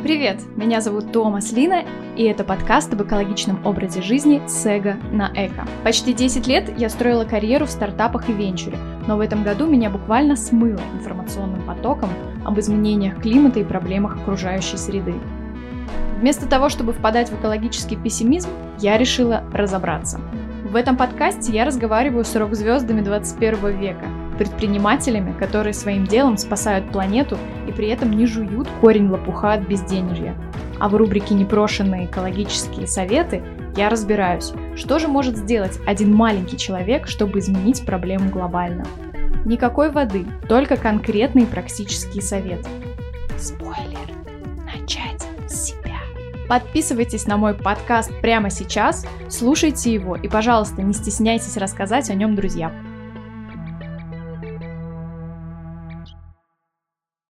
Привет, меня зовут Томас Лина, и это подкаст об экологичном образе жизни Сега на Эко. Почти 10 лет я строила карьеру в стартапах и венчуре, но в этом году меня буквально смыло информационным потоком об изменениях климата и проблемах окружающей среды. Вместо того, чтобы впадать в экологический пессимизм, я решила разобраться. В этом подкасте я разговариваю с рок-звездами 21 века – предпринимателями, которые своим делом спасают планету и при этом не жуют корень лопуха от безденежья. А в рубрике «Непрошенные экологические советы» я разбираюсь, что же может сделать один маленький человек, чтобы изменить проблему глобально. Никакой воды, только конкретные практические советы. Спойлер. Начать с себя. Подписывайтесь на мой подкаст прямо сейчас, слушайте его и, пожалуйста, не стесняйтесь рассказать о нем друзьям.